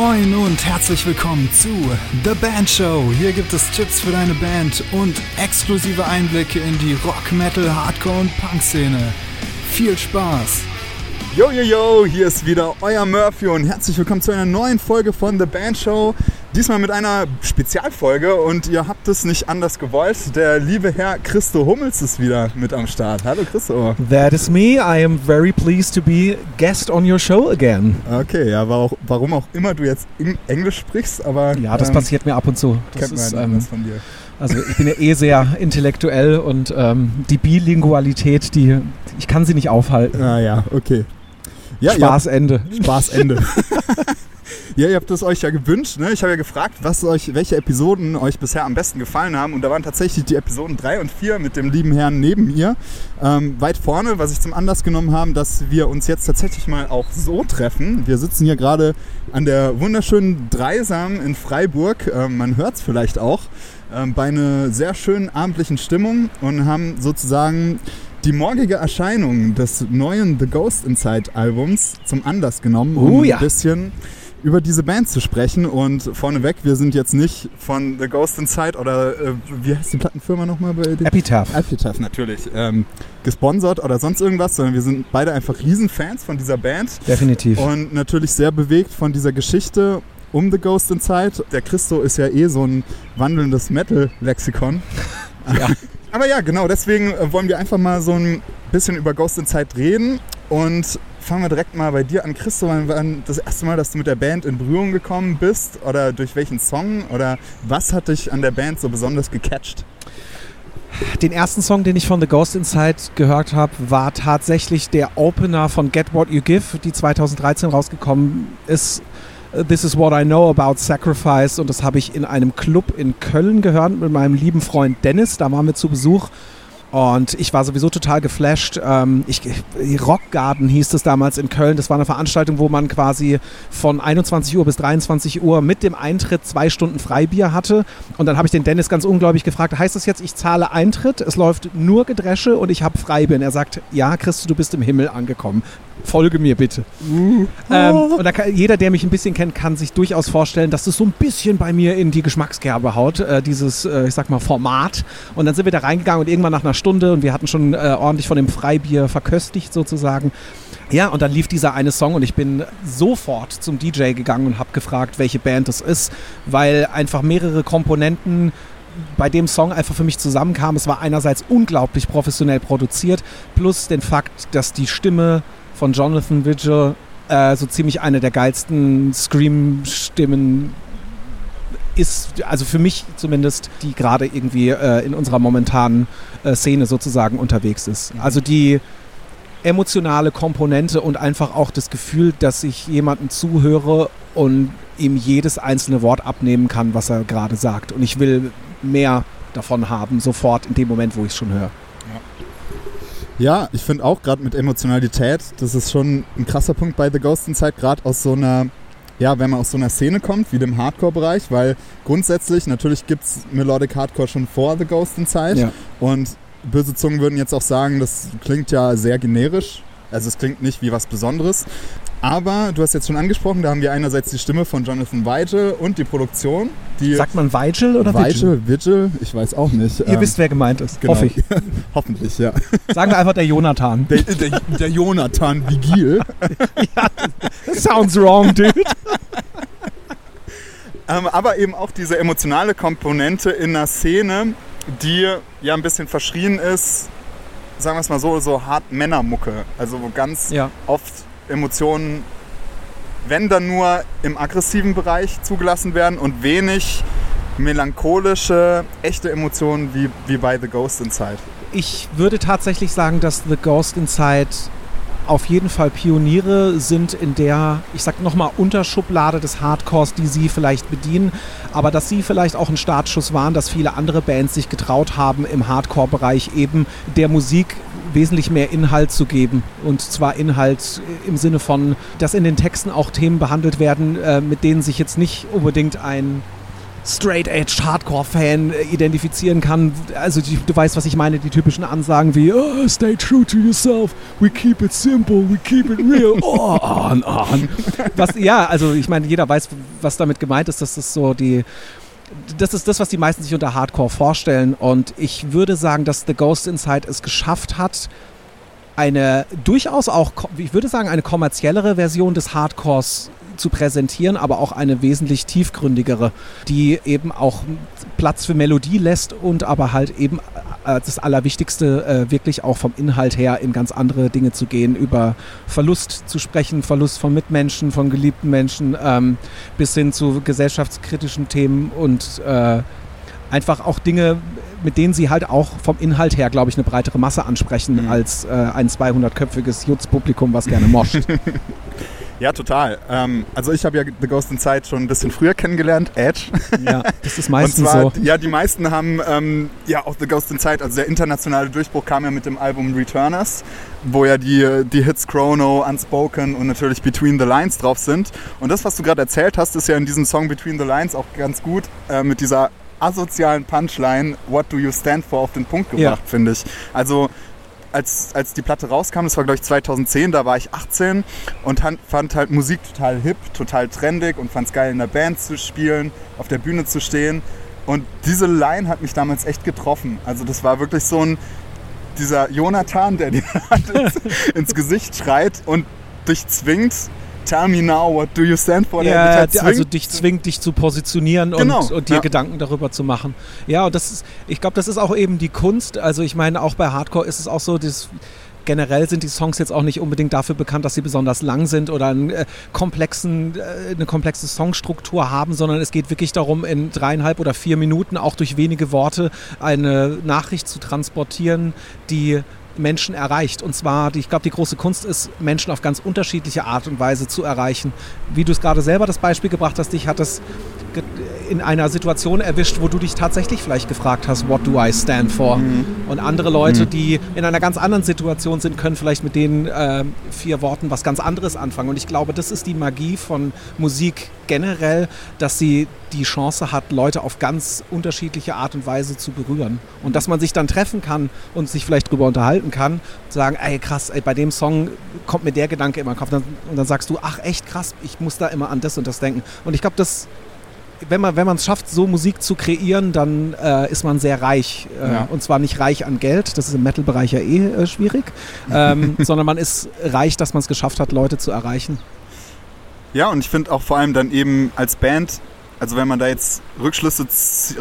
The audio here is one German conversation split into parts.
Moin und herzlich willkommen zu The Band Show. Hier gibt es Tipps für deine Band und exklusive Einblicke in die Rock, Metal, Hardcore und Punk-Szene. Viel Spaß! Yo, yo, yo, hier ist wieder euer Murphy und herzlich willkommen zu einer neuen Folge von The Band Show. Diesmal mit einer Spezialfolge und ihr habt es nicht anders gewollt. Der liebe Herr Christo Hummels ist wieder mit am Start. Hallo Christo. That is me. I am very pleased to be guest on your show again. Okay, ja, warum auch immer du jetzt Englisch sprichst, aber... Ja, das ähm, passiert mir ab und zu. Das kennt ist, man ähm, von dir. Also ich bin ja eh sehr intellektuell und ähm, die Bilingualität, die ich kann sie nicht aufhalten. Ah ja, okay. Ja, Spaßende. Spaßende. ja, ihr habt es euch ja gewünscht. Ne? Ich habe ja gefragt, was euch, welche Episoden euch bisher am besten gefallen haben. Und da waren tatsächlich die Episoden 3 und 4 mit dem lieben Herrn neben mir ähm, weit vorne, was ich zum Anlass genommen habe, dass wir uns jetzt tatsächlich mal auch so treffen. Wir sitzen hier gerade an der wunderschönen Dreisam in Freiburg. Ähm, man hört es vielleicht auch. Ähm, bei einer sehr schönen abendlichen Stimmung und haben sozusagen die morgige Erscheinung des neuen The Ghost Inside Albums zum Anlass genommen, um oh, ja. ein bisschen über diese Band zu sprechen. Und vorneweg, wir sind jetzt nicht von The Ghost Inside oder äh, wie heißt die Plattenfirma nochmal bei dem? Epitaph. Epitaph natürlich. Ähm, gesponsert oder sonst irgendwas, sondern wir sind beide einfach Riesenfans von dieser Band. Definitiv. Und natürlich sehr bewegt von dieser Geschichte um The Ghost Inside. Der Christo ist ja eh so ein wandelndes Metal-Lexikon. ja. Aber ja, genau, deswegen äh, wollen wir einfach mal so ein bisschen über Ghost in Zeit reden. Und fangen wir direkt mal bei dir an, Christo. Wann das erste Mal, dass du mit der Band in Berührung gekommen bist? Oder durch welchen Song? Oder was hat dich an der Band so besonders gecatcht? Den ersten Song, den ich von The Ghost Inside gehört habe, war tatsächlich der Opener von Get What You Give, die 2013 rausgekommen ist. This is what I know about sacrifice und das habe ich in einem Club in Köln gehört mit meinem lieben Freund Dennis. Da waren wir zu Besuch und ich war sowieso total geflasht. Ähm, ich, Rockgarden hieß es damals in Köln. Das war eine Veranstaltung, wo man quasi von 21 Uhr bis 23 Uhr mit dem Eintritt zwei Stunden Freibier hatte. Und dann habe ich den Dennis ganz ungläubig gefragt, heißt das jetzt, ich zahle Eintritt, es läuft nur Gedresche und ich habe Freibier? Und er sagt, ja, Christus, du bist im Himmel angekommen folge mir bitte. Mhm. Ähm, und da kann, jeder, der mich ein bisschen kennt, kann sich durchaus vorstellen, dass das so ein bisschen bei mir in die Geschmackskerbe haut, äh, dieses, äh, ich sag mal, Format. Und dann sind wir da reingegangen und irgendwann nach einer Stunde und wir hatten schon äh, ordentlich von dem Freibier verköstigt sozusagen. Ja, und dann lief dieser eine Song und ich bin sofort zum DJ gegangen und habe gefragt, welche Band das ist, weil einfach mehrere Komponenten bei dem Song einfach für mich zusammenkamen. Es war einerseits unglaublich professionell produziert, plus den Fakt, dass die Stimme von Jonathan Vigil äh, so ziemlich eine der geilsten Scream-Stimmen ist, also für mich zumindest, die gerade irgendwie äh, in unserer momentanen äh, Szene sozusagen unterwegs ist. Mhm. Also die emotionale Komponente und einfach auch das Gefühl, dass ich jemandem zuhöre und ihm jedes einzelne Wort abnehmen kann, was er gerade sagt. Und ich will mehr davon haben, sofort in dem Moment, wo ich es schon höre. Ja, ich finde auch gerade mit Emotionalität, das ist schon ein krasser Punkt bei The Ghost in Zeit, gerade aus so einer, ja, wenn man aus so einer Szene kommt, wie dem Hardcore-Bereich, weil grundsätzlich, natürlich gibt es Melodic Hardcore schon vor The Ghost in Zeit ja. und böse Zungen würden jetzt auch sagen, das klingt ja sehr generisch, also es klingt nicht wie was Besonderes. Aber du hast jetzt schon angesprochen, da haben wir einerseits die Stimme von Jonathan Weigel und die Produktion. Die Sagt man Weigel oder Weigel? Vigil, ich weiß auch nicht. Ihr ähm, wisst, wer gemeint ist, genau. hoffe ich. Hoffentlich, ja. Sagen wir einfach der Jonathan. Der, der, der Jonathan Vigil. ja, sounds wrong, dude. ähm, aber eben auch diese emotionale Komponente in einer Szene, die ja ein bisschen verschrien ist, sagen wir es mal so, so hart Männermucke. Also wo ganz ja. oft Emotionen, wenn dann nur im aggressiven Bereich zugelassen werden und wenig melancholische, echte Emotionen wie, wie bei The Ghost Inside. Ich würde tatsächlich sagen, dass The Ghost Inside auf jeden Fall Pioniere sind in der, ich sag nochmal, Unterschublade des Hardcores, die sie vielleicht bedienen, aber dass sie vielleicht auch ein Startschuss waren, dass viele andere Bands sich getraut haben, im Hardcore-Bereich eben der Musik wesentlich mehr Inhalt zu geben. Und zwar Inhalt im Sinne von, dass in den Texten auch Themen behandelt werden, äh, mit denen sich jetzt nicht unbedingt ein Straight-Edge Hardcore-Fan äh, identifizieren kann. Also die, du weißt, was ich meine, die typischen Ansagen wie oh, Stay true to yourself, we keep it simple, we keep it real, oh, on, on. Was, ja, also ich meine, jeder weiß, was damit gemeint ist. Das ist so die das ist das, was die meisten sich unter Hardcore vorstellen. Und ich würde sagen, dass The Ghost Inside es geschafft hat, eine durchaus auch, ich würde sagen, eine kommerziellere Version des Hardcores zu präsentieren, aber auch eine wesentlich tiefgründigere, die eben auch Platz für Melodie lässt und aber halt eben äh, das Allerwichtigste, äh, wirklich auch vom Inhalt her in ganz andere Dinge zu gehen, über Verlust zu sprechen, Verlust von Mitmenschen, von geliebten Menschen, ähm, bis hin zu gesellschaftskritischen Themen und äh, einfach auch Dinge, mit denen sie halt auch vom Inhalt her, glaube ich, eine breitere Masse ansprechen mhm. als äh, ein 200-köpfiges Jutz-Publikum, was gerne moscht. Ja, total. Ähm, also ich habe ja The Ghost in Zeit schon ein bisschen früher kennengelernt, Edge. Ja, das ist meistens zwar, so. Ja, die meisten haben ähm, ja auch The Ghost in Zeit, also der internationale Durchbruch kam ja mit dem Album Returners, wo ja die, die Hits Chrono, Unspoken und natürlich Between the Lines drauf sind. Und das, was du gerade erzählt hast, ist ja in diesem Song Between the Lines auch ganz gut äh, mit dieser asozialen Punchline What do you stand for auf den Punkt gebracht, ja. finde ich. Also als, als die Platte rauskam, das war glaube ich 2010, da war ich 18 und fand halt Musik total hip, total trendig und fand es geil in der Band zu spielen, auf der Bühne zu stehen. Und diese Line hat mich damals echt getroffen. Also das war wirklich so ein, dieser Jonathan, der dir ins Gesicht schreit und dich zwingt, tell me now, what do you stand for? Ja, also dich zwingt, dich zu positionieren genau. und, und, dir ja. Gedanken darüber zu machen. Ja, und das ist, ich glaube, das ist auch eben die Kunst. Also ich meine, auch bei Hardcore ist es auch so, das generell sind die Songs jetzt auch nicht unbedingt dafür bekannt, dass sie besonders lang sind oder einen, äh, komplexen, äh, eine komplexe Songstruktur haben, sondern es geht wirklich darum, in dreieinhalb oder vier Minuten auch durch wenige Worte eine Nachricht zu transportieren, die Menschen erreicht. Und zwar, ich glaube, die große Kunst ist, Menschen auf ganz unterschiedliche Art und Weise zu erreichen. Wie du es gerade selber das Beispiel gebracht hast, dich hat es in einer Situation erwischt, wo du dich tatsächlich vielleicht gefragt hast, what do I stand for? Mhm. Und andere Leute, mhm. die in einer ganz anderen Situation sind, können vielleicht mit den äh, vier Worten was ganz anderes anfangen. Und ich glaube, das ist die Magie von Musik generell, dass sie die Chance hat, Leute auf ganz unterschiedliche Art und Weise zu berühren. Und dass man sich dann treffen kann und sich vielleicht darüber unterhalten kann, sagen, ey krass, ey, bei dem Song kommt mir der Gedanke immer in den Kopf. Und dann sagst du, ach echt krass, ich muss da immer an das und das denken. Und ich glaube, das wenn man wenn es schafft, so Musik zu kreieren, dann äh, ist man sehr reich. Äh, ja. Und zwar nicht reich an Geld, das ist im Metal-Bereich ja eh äh, schwierig, ähm, sondern man ist reich, dass man es geschafft hat, Leute zu erreichen. Ja, und ich finde auch vor allem dann eben als Band, also wenn man da jetzt Rückschlüsse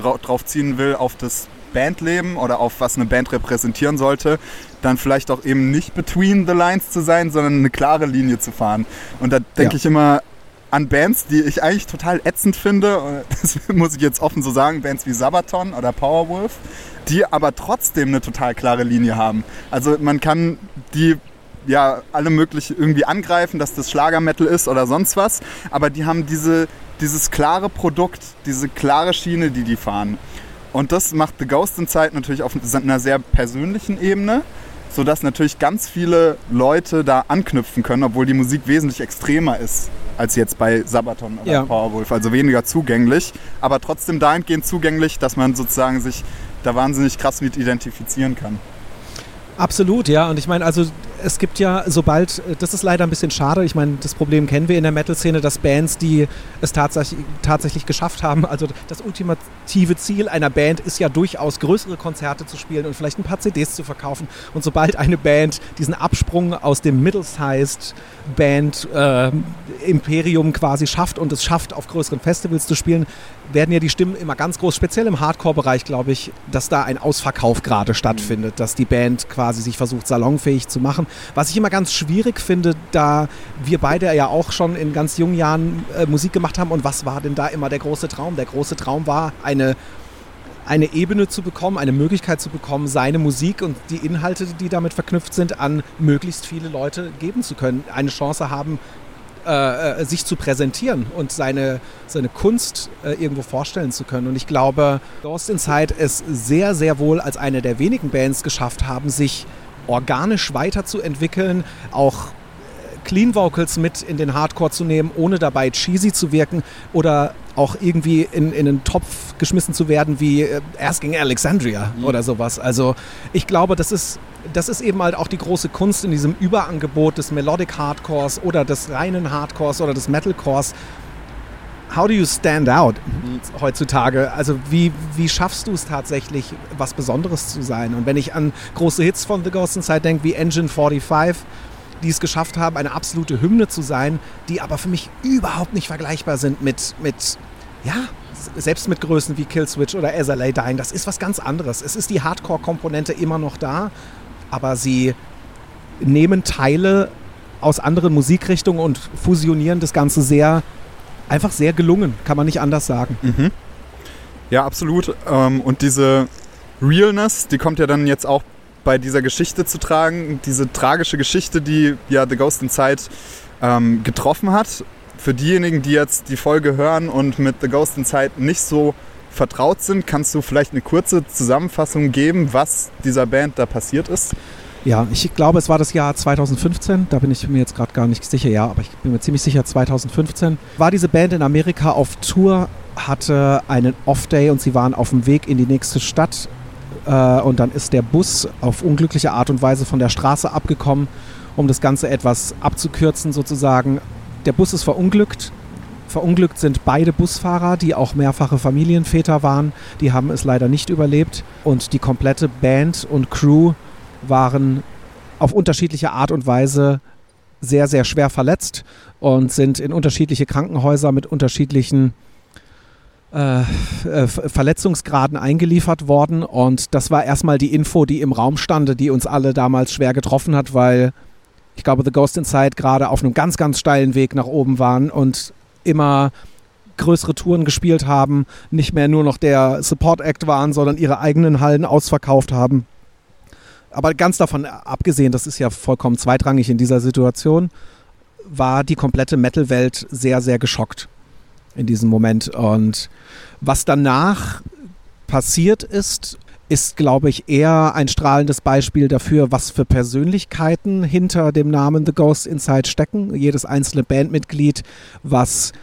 drauf ziehen will auf das Bandleben oder auf was eine Band repräsentieren sollte, dann vielleicht auch eben nicht between the lines zu sein, sondern eine klare Linie zu fahren. Und da denke ja. ich immer, an Bands, die ich eigentlich total ätzend finde, das muss ich jetzt offen so sagen, Bands wie Sabaton oder Powerwolf, die aber trotzdem eine total klare Linie haben. Also man kann die ja alle möglich irgendwie angreifen, dass das Schlagermetal ist oder sonst was, aber die haben diese, dieses klare Produkt, diese klare Schiene, die die fahren. Und das macht The Ghost in Zeit natürlich auf einer sehr persönlichen Ebene sodass natürlich ganz viele Leute da anknüpfen können, obwohl die Musik wesentlich extremer ist als jetzt bei Sabaton oder ja. Powerwolf, also weniger zugänglich, aber trotzdem dahingehend zugänglich, dass man sozusagen sich da wahnsinnig krass mit identifizieren kann. Absolut, ja. Und ich meine, also es gibt ja, sobald, das ist leider ein bisschen schade, ich meine, das Problem kennen wir in der Metal-Szene, dass Bands, die es tatsächlich, tatsächlich geschafft haben, also das ultimative Ziel einer Band ist ja durchaus größere Konzerte zu spielen und vielleicht ein paar CDs zu verkaufen. Und sobald eine Band diesen Absprung aus dem Middle-Sized Band äh, Imperium quasi schafft und es schafft, auf größeren Festivals zu spielen, werden ja die Stimmen immer ganz groß, speziell im Hardcore-Bereich, glaube ich, dass da ein Ausverkauf gerade stattfindet, dass die Band quasi sich versucht, salonfähig zu machen. Was ich immer ganz schwierig finde, da wir beide ja auch schon in ganz jungen Jahren äh, Musik gemacht haben und was war denn da immer der große Traum? Der große Traum war, eine eine Ebene zu bekommen, eine Möglichkeit zu bekommen, seine Musik und die Inhalte, die damit verknüpft sind, an möglichst viele Leute geben zu können. Eine Chance haben, äh, äh, sich zu präsentieren und seine, seine Kunst äh, irgendwo vorstellen zu können. Und ich glaube, Ghost Inside es sehr, sehr wohl als eine der wenigen Bands geschafft haben, sich organisch weiterzuentwickeln, auch Clean Vocals mit in den Hardcore zu nehmen, ohne dabei cheesy zu wirken oder auch irgendwie in, in einen Topf geschmissen zu werden wie äh, Asking Alexandria mhm. oder sowas. Also ich glaube, das ist, das ist eben halt auch die große Kunst in diesem Überangebot des Melodic Hardcores oder des reinen Hardcores oder des Metalcores. How do you stand out heutzutage? Also wie, wie schaffst du es tatsächlich, was Besonderes zu sein? Und wenn ich an große Hits von The Ghost Inside denke, wie Engine 45, die es geschafft haben, eine absolute Hymne zu sein, die aber für mich überhaupt nicht vergleichbar sind mit, mit ja, selbst mit Größen wie Killswitch oder SLA Dying, das ist was ganz anderes. Es ist die Hardcore-Komponente immer noch da, aber sie nehmen Teile aus anderen Musikrichtungen und fusionieren das Ganze sehr, einfach sehr gelungen, kann man nicht anders sagen. Mhm. Ja, absolut. Ähm, und diese Realness, die kommt ja dann jetzt auch bei dieser Geschichte zu tragen, diese tragische Geschichte, die ja The Ghost Inside ähm, getroffen hat für diejenigen, die jetzt die Folge hören und mit The Ghost Inside nicht so vertraut sind, kannst du vielleicht eine kurze Zusammenfassung geben, was dieser Band da passiert ist? Ja, ich glaube, es war das Jahr 2015, da bin ich mir jetzt gerade gar nicht sicher, ja, aber ich bin mir ziemlich sicher, 2015 war diese Band in Amerika auf Tour, hatte einen Off-Day und sie waren auf dem Weg in die nächste Stadt äh, und dann ist der Bus auf unglückliche Art und Weise von der Straße abgekommen, um das Ganze etwas abzukürzen sozusagen der Bus ist verunglückt. Verunglückt sind beide Busfahrer, die auch mehrfache Familienväter waren. Die haben es leider nicht überlebt. Und die komplette Band und Crew waren auf unterschiedliche Art und Weise sehr, sehr schwer verletzt und sind in unterschiedliche Krankenhäuser mit unterschiedlichen äh, äh, Verletzungsgraden eingeliefert worden. Und das war erstmal die Info, die im Raum stand, die uns alle damals schwer getroffen hat, weil ich glaube, The Ghost Inside gerade auf einem ganz, ganz steilen Weg nach oben waren und immer größere Touren gespielt haben, nicht mehr nur noch der Support Act waren, sondern ihre eigenen Hallen ausverkauft haben. Aber ganz davon abgesehen, das ist ja vollkommen zweitrangig in dieser Situation, war die komplette Metal-Welt sehr, sehr geschockt in diesem Moment. Und was danach passiert ist, ist, glaube ich, eher ein strahlendes Beispiel dafür, was für Persönlichkeiten hinter dem Namen The Ghost Inside stecken. Jedes einzelne Bandmitglied, was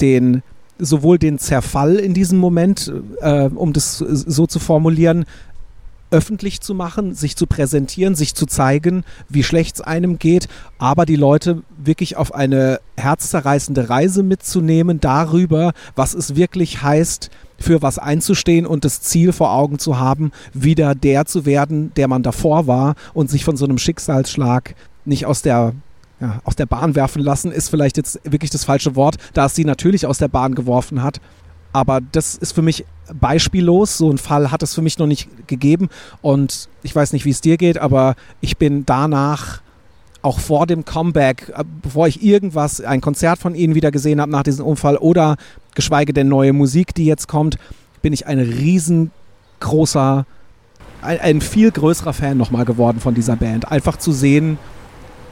den sowohl den Zerfall in diesem Moment, äh, um das so zu formulieren, öffentlich zu machen, sich zu präsentieren, sich zu zeigen, wie schlecht es einem geht, aber die Leute wirklich auf eine herzzerreißende Reise mitzunehmen darüber, was es wirklich heißt, für was einzustehen und das Ziel vor Augen zu haben, wieder der zu werden, der man davor war und sich von so einem Schicksalsschlag nicht aus der ja, aus der Bahn werfen lassen, ist vielleicht jetzt wirklich das falsche Wort, da es sie natürlich aus der Bahn geworfen hat. Aber das ist für mich beispiellos. So einen Fall hat es für mich noch nicht gegeben. Und ich weiß nicht, wie es dir geht, aber ich bin danach auch vor dem Comeback, äh, bevor ich irgendwas, ein Konzert von ihnen wieder gesehen habe nach diesem Unfall oder geschweige denn neue Musik, die jetzt kommt, bin ich ein riesengroßer, ein, ein viel größerer Fan nochmal geworden von dieser Band. Einfach zu sehen,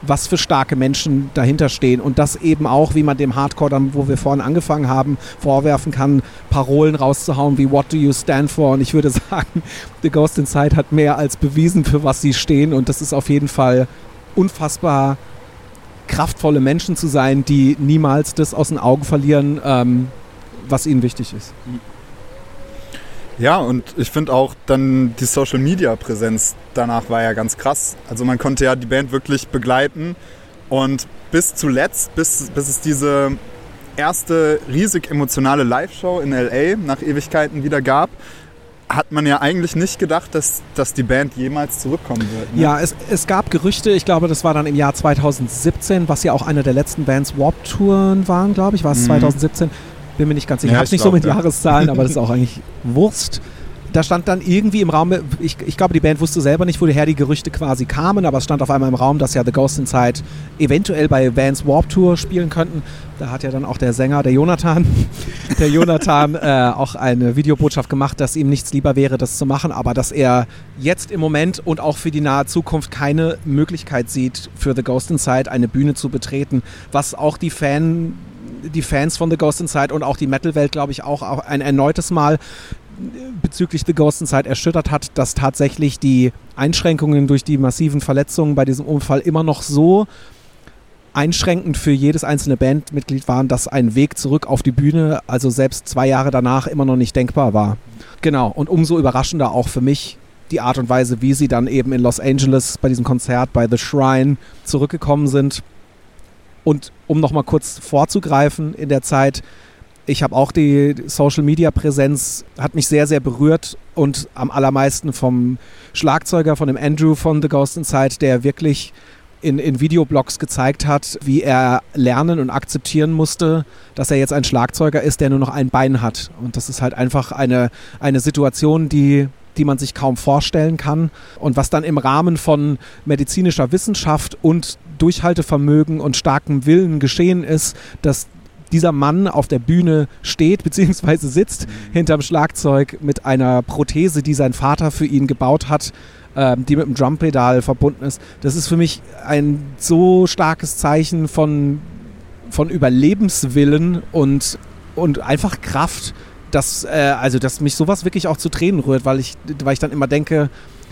was für starke Menschen dahinter stehen und das eben auch, wie man dem Hardcore dann, wo wir vorhin angefangen haben, vorwerfen kann, Parolen rauszuhauen wie What do you stand for? Und ich würde sagen, The Ghost Inside hat mehr als bewiesen, für was sie stehen und das ist auf jeden Fall unfassbar kraftvolle Menschen zu sein, die niemals das aus den Augen verlieren, ähm, was ihnen wichtig ist. Ja, und ich finde auch dann die Social Media Präsenz danach war ja ganz krass. Also man konnte ja die Band wirklich begleiten und bis zuletzt, bis, bis es diese erste riesig emotionale Live-Show in LA nach Ewigkeiten wieder gab, hat man ja eigentlich nicht gedacht, dass, dass die Band jemals zurückkommen wird. Ne? Ja, es, es gab Gerüchte, ich glaube, das war dann im Jahr 2017, was ja auch eine der letzten Bands Warp-Touren waren, glaube ich, war es mhm. 2017. Bin mir nicht ganz sicher. Ja, ich habe nicht so mit ja. Jahreszahlen, aber das ist auch eigentlich Wurst da stand dann irgendwie im Raum, ich, ich glaube, die Band wusste selber nicht, woher die Gerüchte quasi kamen, aber es stand auf einmal im Raum, dass ja The Ghost Inside eventuell bei Vans Warp Tour spielen könnten. Da hat ja dann auch der Sänger, der Jonathan, der Jonathan äh, auch eine Videobotschaft gemacht, dass ihm nichts lieber wäre, das zu machen, aber dass er jetzt im Moment und auch für die nahe Zukunft keine Möglichkeit sieht, für The Ghost Inside eine Bühne zu betreten, was auch die Fan die Fans von The Ghost Inside und auch die Metal-Welt, glaube ich, auch ein erneutes Mal bezüglich The Ghost Inside erschüttert hat, dass tatsächlich die Einschränkungen durch die massiven Verletzungen bei diesem Unfall immer noch so einschränkend für jedes einzelne Bandmitglied waren, dass ein Weg zurück auf die Bühne, also selbst zwei Jahre danach, immer noch nicht denkbar war. Genau, und umso überraschender auch für mich die Art und Weise, wie sie dann eben in Los Angeles bei diesem Konzert bei The Shrine zurückgekommen sind. Und um nochmal kurz vorzugreifen in der Zeit, ich habe auch die Social Media Präsenz, hat mich sehr, sehr berührt und am allermeisten vom Schlagzeuger, von dem Andrew von The Ghost Inside, der wirklich in, in Videoblogs gezeigt hat, wie er lernen und akzeptieren musste, dass er jetzt ein Schlagzeuger ist, der nur noch ein Bein hat. Und das ist halt einfach eine, eine Situation, die die man sich kaum vorstellen kann und was dann im Rahmen von medizinischer Wissenschaft und Durchhaltevermögen und starkem Willen geschehen ist, dass dieser Mann auf der Bühne steht bzw. sitzt mhm. hinterm Schlagzeug mit einer Prothese, die sein Vater für ihn gebaut hat, ähm, die mit dem Drumpedal verbunden ist. Das ist für mich ein so starkes Zeichen von, von Überlebenswillen und, und einfach Kraft, dass, äh, also, dass mich sowas wirklich auch zu Tränen rührt, weil ich, weil ich dann immer denke,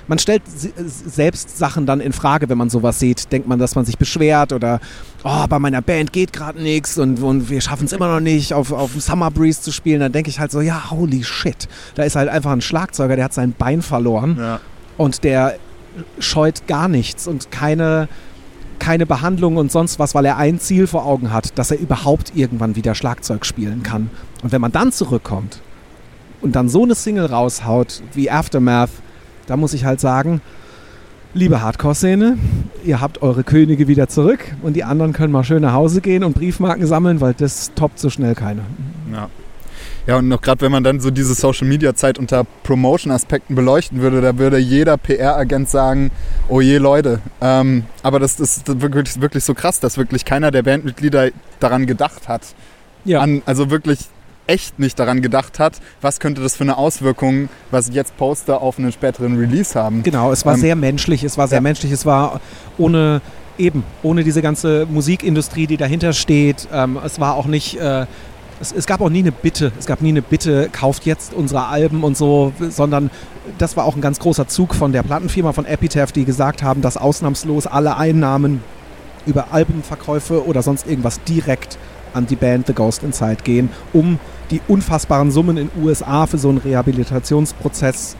man stellt selbst Sachen dann in Frage, wenn man sowas sieht. Denkt man, dass man sich beschwert oder oh, bei meiner Band geht gerade nichts und, und wir schaffen es immer noch nicht, auf, auf Summer Breeze zu spielen. Dann denke ich halt so, ja, holy shit. Da ist halt einfach ein Schlagzeuger, der hat sein Bein verloren ja. und der scheut gar nichts und keine, keine Behandlung und sonst was, weil er ein Ziel vor Augen hat, dass er überhaupt irgendwann wieder Schlagzeug spielen kann. Und wenn man dann zurückkommt und dann so eine Single raushaut wie Aftermath, da muss ich halt sagen, liebe Hardcore-Szene, ihr habt eure Könige wieder zurück und die anderen können mal schön nach Hause gehen und Briefmarken sammeln, weil das toppt so schnell keiner. Ja. Ja, und noch gerade wenn man dann so diese Social Media Zeit unter Promotion-Aspekten beleuchten würde, da würde jeder PR-Agent sagen, oh je Leute. Ähm, aber das, das ist wirklich, wirklich so krass, dass wirklich keiner der Bandmitglieder daran gedacht hat. Ja. An, also wirklich echt nicht daran gedacht hat, was könnte das für eine Auswirkung, was jetzt Poster auf einen späteren Release haben. Genau, es war ähm, sehr menschlich, es war sehr ja. menschlich, es war ohne eben, ohne diese ganze Musikindustrie, die dahinter steht. Ähm, es war auch nicht, äh, es, es, gab auch nie eine Bitte, es gab nie eine Bitte, kauft jetzt unsere Alben und so, sondern das war auch ein ganz großer Zug von der Plattenfirma von Epitaph, die gesagt haben, dass ausnahmslos alle Einnahmen über Albenverkäufe oder sonst irgendwas direkt an die Band The Ghost Inside gehen, um die unfassbaren Summen in USA für so einen Rehabilitationsprozess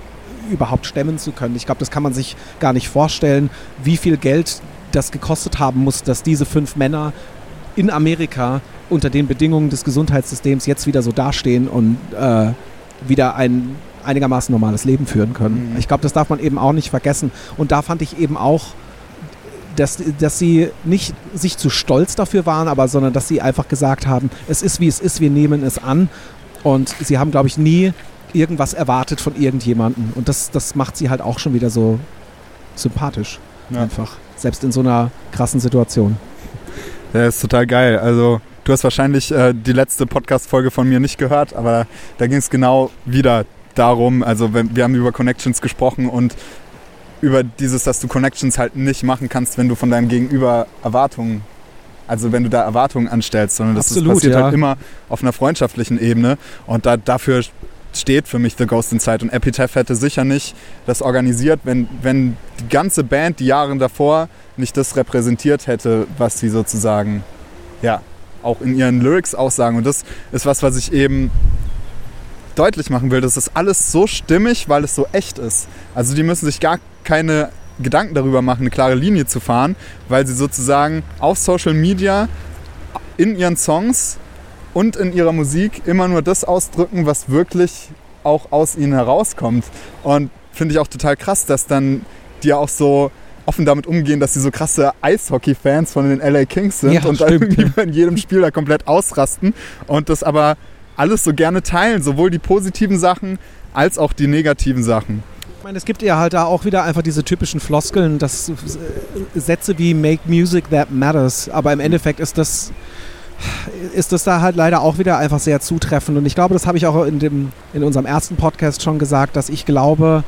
überhaupt stemmen zu können. Ich glaube, das kann man sich gar nicht vorstellen, wie viel Geld das gekostet haben muss, dass diese fünf Männer in Amerika unter den Bedingungen des Gesundheitssystems jetzt wieder so dastehen und äh, wieder ein einigermaßen normales Leben führen können. Mhm. Ich glaube, das darf man eben auch nicht vergessen. Und da fand ich eben auch dass, dass sie nicht sich zu stolz dafür waren, aber sondern dass sie einfach gesagt haben, es ist wie es ist, wir nehmen es an. Und sie haben, glaube ich, nie irgendwas erwartet von irgendjemandem. Und das, das macht sie halt auch schon wieder so sympathisch. Ja. Einfach. Selbst in so einer krassen Situation. Ja, ist total geil. Also, du hast wahrscheinlich äh, die letzte Podcast-Folge von mir nicht gehört, aber da ging es genau wieder darum. Also, wir haben über Connections gesprochen und über dieses, dass du Connections halt nicht machen kannst, wenn du von deinem Gegenüber Erwartungen, also wenn du da Erwartungen anstellst, sondern das Absolut, passiert ja. halt immer auf einer freundschaftlichen Ebene. Und da, dafür steht für mich The Ghost Inside und Epitaph hätte sicher nicht das organisiert, wenn, wenn die ganze Band die Jahre davor nicht das repräsentiert hätte, was sie sozusagen, ja, auch in ihren Lyrics aussagen. Und das ist was, was ich eben deutlich machen will, das ist alles so stimmig, weil es so echt ist. Also die müssen sich gar keine Gedanken darüber machen, eine klare Linie zu fahren, weil sie sozusagen auf Social Media in ihren Songs und in ihrer Musik immer nur das ausdrücken, was wirklich auch aus ihnen herauskommt. Und finde ich auch total krass, dass dann die auch so offen damit umgehen, dass sie so krasse Eishockey-Fans von den LA Kings sind ja, und dann irgendwie in jedem Spiel da komplett ausrasten und das aber alles so gerne teilen, sowohl die positiven Sachen als auch die negativen Sachen. Ich meine, es gibt ja halt da auch wieder einfach diese typischen Floskeln, dass äh, Sätze wie Make Music That Matters, aber im Endeffekt ist das ist das da halt leider auch wieder einfach sehr zutreffend. Und ich glaube, das habe ich auch in, dem, in unserem ersten Podcast schon gesagt, dass ich glaube,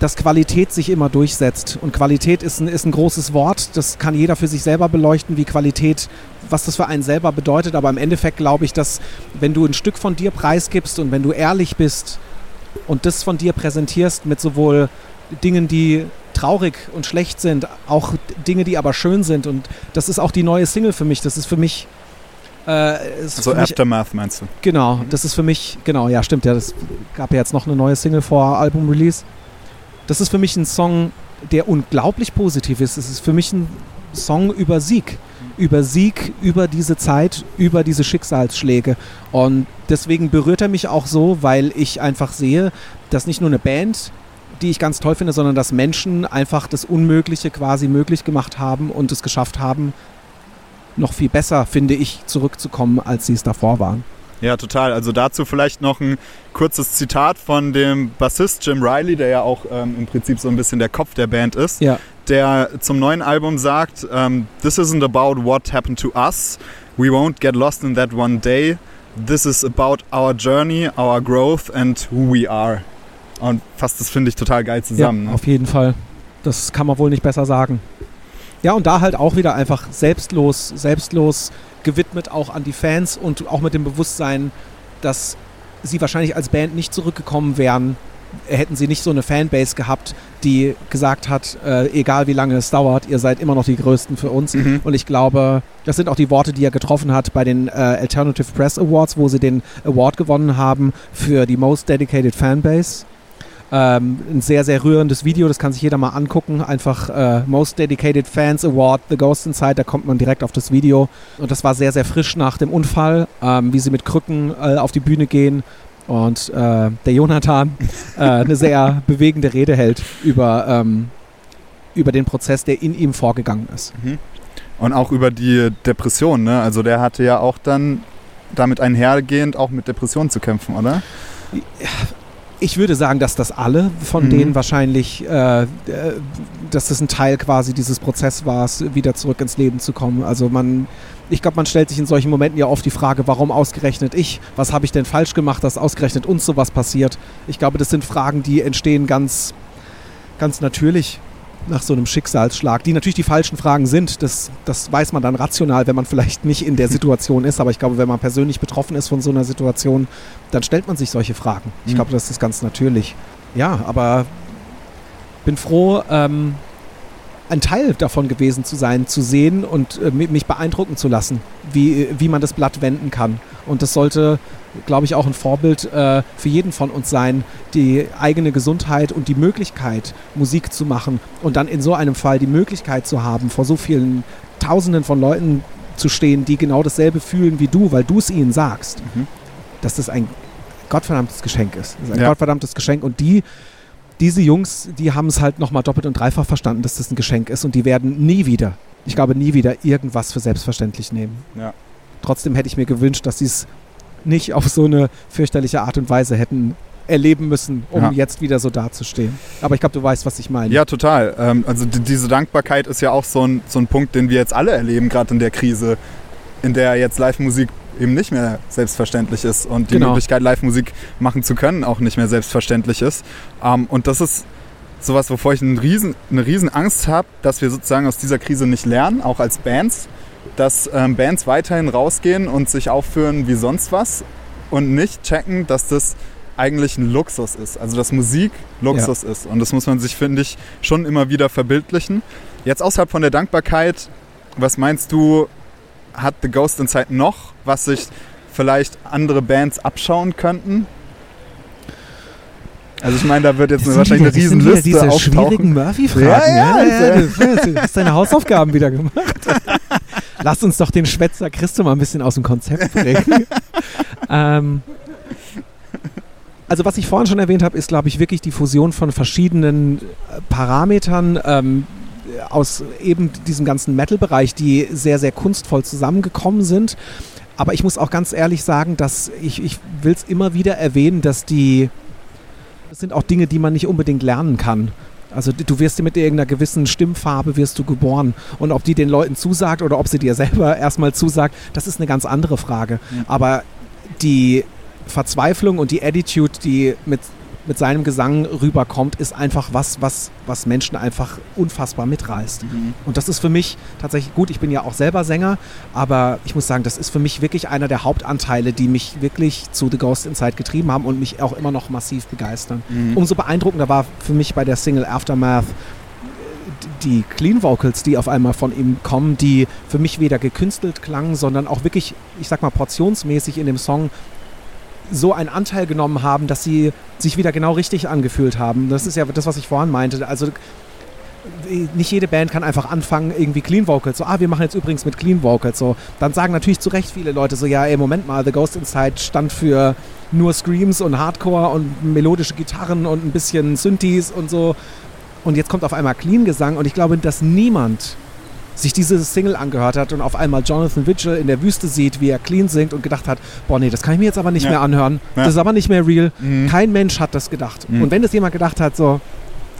dass Qualität sich immer durchsetzt. Und Qualität ist ein, ist ein großes Wort. Das kann jeder für sich selber beleuchten, wie Qualität, was das für einen selber bedeutet. Aber im Endeffekt glaube ich, dass wenn du ein Stück von dir preisgibst und wenn du ehrlich bist und das von dir präsentierst mit sowohl Dingen, die traurig und schlecht sind, auch Dinge, die aber schön sind. Und das ist auch die neue Single für mich. Das ist für mich. Äh, ist So für mich, Aftermath meinst du? Genau, das ist für mich, genau, ja, stimmt, ja, das gab ja jetzt noch eine neue Single vor Album-Release. Das ist für mich ein Song, der unglaublich positiv ist. Es ist für mich ein Song über Sieg. Über Sieg, über diese Zeit, über diese Schicksalsschläge. Und deswegen berührt er mich auch so, weil ich einfach sehe, dass nicht nur eine Band, die ich ganz toll finde, sondern dass Menschen einfach das Unmögliche quasi möglich gemacht haben und es geschafft haben, noch viel besser, finde ich, zurückzukommen, als sie es davor waren. Ja, total. Also dazu vielleicht noch ein kurzes Zitat von dem Bassist Jim Riley, der ja auch ähm, im Prinzip so ein bisschen der Kopf der Band ist, Ja. der zum neuen Album sagt, ähm, This isn't about what happened to us. We won't get lost in that one day. This is about our journey, our growth and who we are. Und fasst das, finde ich, total geil zusammen. ja, ne? auf jeden Fall. Das kann man wohl nicht besser sagen. Ja, und da halt auch wieder einfach selbstlos, selbstlos gewidmet auch an die Fans und auch mit dem Bewusstsein, dass sie wahrscheinlich als Band nicht zurückgekommen wären, hätten sie nicht so eine Fanbase gehabt, die gesagt hat, äh, egal wie lange es dauert, ihr seid immer noch die Größten für uns. Mhm. Und ich glaube, das sind auch die Worte, die er getroffen hat bei den äh, Alternative Press Awards, wo sie den Award gewonnen haben für die Most Dedicated Fanbase. Ähm, ein sehr, sehr rührendes Video, das kann sich jeder mal angucken. Einfach äh, Most Dedicated Fans Award, The Ghost Inside, da kommt man direkt auf das Video. Und das war sehr, sehr frisch nach dem Unfall, ähm, wie sie mit Krücken äh, auf die Bühne gehen. Und äh, der Jonathan äh, eine sehr bewegende Rede hält über, ähm, über den Prozess, der in ihm vorgegangen ist. Und auch über die Depression, ne? Also der hatte ja auch dann damit einhergehend auch mit Depressionen zu kämpfen, oder? Ich würde sagen, dass das alle von Mhm. denen wahrscheinlich, äh, äh, dass das ein Teil quasi dieses Prozesses war, wieder zurück ins Leben zu kommen. Also man, ich glaube, man stellt sich in solchen Momenten ja oft die Frage, warum ausgerechnet ich? Was habe ich denn falsch gemacht, dass ausgerechnet uns sowas passiert? Ich glaube, das sind Fragen, die entstehen ganz, ganz natürlich nach so einem Schicksalsschlag, die natürlich die falschen Fragen sind. Das, das weiß man dann rational, wenn man vielleicht nicht in der Situation ist. Aber ich glaube, wenn man persönlich betroffen ist von so einer Situation, dann stellt man sich solche Fragen. Ich Mhm. glaube, das ist ganz natürlich. Ja, aber bin froh, ähm, ein Teil davon gewesen zu sein, zu sehen und äh, mi- mich beeindrucken zu lassen, wie, wie man das Blatt wenden kann. Und das sollte, glaube ich, auch ein Vorbild äh, für jeden von uns sein, die eigene Gesundheit und die Möglichkeit, Musik zu machen und dann in so einem Fall die Möglichkeit zu haben, vor so vielen Tausenden von Leuten zu stehen, die genau dasselbe fühlen wie du, weil du es ihnen sagst, Mhm. dass das ein gottverdammtes Geschenk ist. Das ist ein Ja. gottverdammtes Geschenk und die diese Jungs, die haben es halt nochmal doppelt und dreifach verstanden, dass das ein Geschenk ist und die werden nie wieder, ich glaube nie wieder irgendwas für selbstverständlich nehmen. Ja. Trotzdem hätte ich mir gewünscht, dass sie es nicht auf so eine fürchterliche Art und Weise hätten erleben müssen, um Ja. jetzt wieder so dazustehen. Aber ich glaube, du weißt, was ich meine. Ja, total. Ähm, also die, diese Dankbarkeit ist ja auch so ein, so ein Punkt, den wir jetzt alle erleben, gerade in der Krise, in der jetzt Live-Musik eben nicht mehr selbstverständlich ist und die Genau. Möglichkeit, Live-Musik machen zu können, auch nicht mehr selbstverständlich ist. Ähm, und das ist sowas, wovor ich einen riesen, eine riesen Angst habe, dass wir sozusagen aus dieser Krise nicht lernen, auch als Bands, dass ähm, Bands weiterhin rausgehen und sich aufführen wie sonst was und nicht checken, dass das eigentlich ein Luxus ist. Also dass Musik Luxus ist. Und das muss man sich, finde ich, schon immer wieder verbildlichen. Jetzt außerhalb von der Dankbarkeit, was meinst du, hat The Ghost Inside noch, was sich vielleicht andere Bands abschauen könnten? Also ich meine, da wird jetzt Das wahrscheinlich eine wieder- das sind wieder Riesenliste diese auftauchen. schwierigen Murphy-Fragen. Ja, ja, du, du hast deine Hausaufgaben wieder gemacht. Lass uns doch den Schwätzer Christo mal ein bisschen aus dem Konzept bringen. ähm, also was ich vorhin schon erwähnt habe, ist, glaube ich, wirklich die Fusion von verschiedenen äh, Parametern ähm, aus eben diesem ganzen Metal-Bereich, die sehr, sehr kunstvoll zusammengekommen sind. Aber ich muss auch ganz ehrlich sagen, dass ich, ich will es immer wieder erwähnen, dass die das sind auch Dinge, die man nicht unbedingt lernen kann. Also du wirst mit irgendeiner gewissen Stimmfarbe wirst du geboren. Und ob die den Leuten zusagt oder ob sie dir selber erstmal zusagt, das ist eine ganz andere Frage. Mhm. Aber die Verzweiflung und die Attitude, die mit, mit seinem Gesang rüberkommt, ist einfach was, was, was Menschen einfach unfassbar mitreißt. Mhm. Und das ist für mich tatsächlich gut. Ich bin ja auch selber Sänger, aber ich muss sagen, das ist für mich wirklich einer der Hauptanteile, die mich wirklich zu The Ghost Inside getrieben haben und mich auch immer noch massiv begeistern. Mhm. Umso beeindruckender war für mich bei der Single Aftermath die Clean Vocals, die auf einmal von ihm kommen, die für mich weder gekünstelt klangen, sondern auch wirklich, ich sag mal, portionsmäßig in dem Song so einen Anteil genommen haben, dass sie sich wieder genau richtig angefühlt haben. Das ist ja das, was ich vorhin meinte. Also nicht jede Band kann einfach anfangen, irgendwie Clean Vocals. So, ah, wir machen jetzt übrigens mit Clean Vocals. So, dann sagen natürlich zu Recht viele Leute so, ja, ey, Moment mal, The Ghost Inside stand für nur Screams und Hardcore und melodische Gitarren und ein bisschen Synthes und so. Und jetzt kommt auf einmal Clean-Gesang und ich glaube, dass niemand sich diese Single angehört hat und auf einmal Jonathan Vigil in der Wüste sieht, wie er clean singt und gedacht hat, boah nee, das kann ich mir jetzt aber nicht ja. mehr anhören. Ja. Das ist aber nicht mehr real. Mhm. Kein Mensch hat das gedacht. Mhm. Und wenn das jemand gedacht hat, so,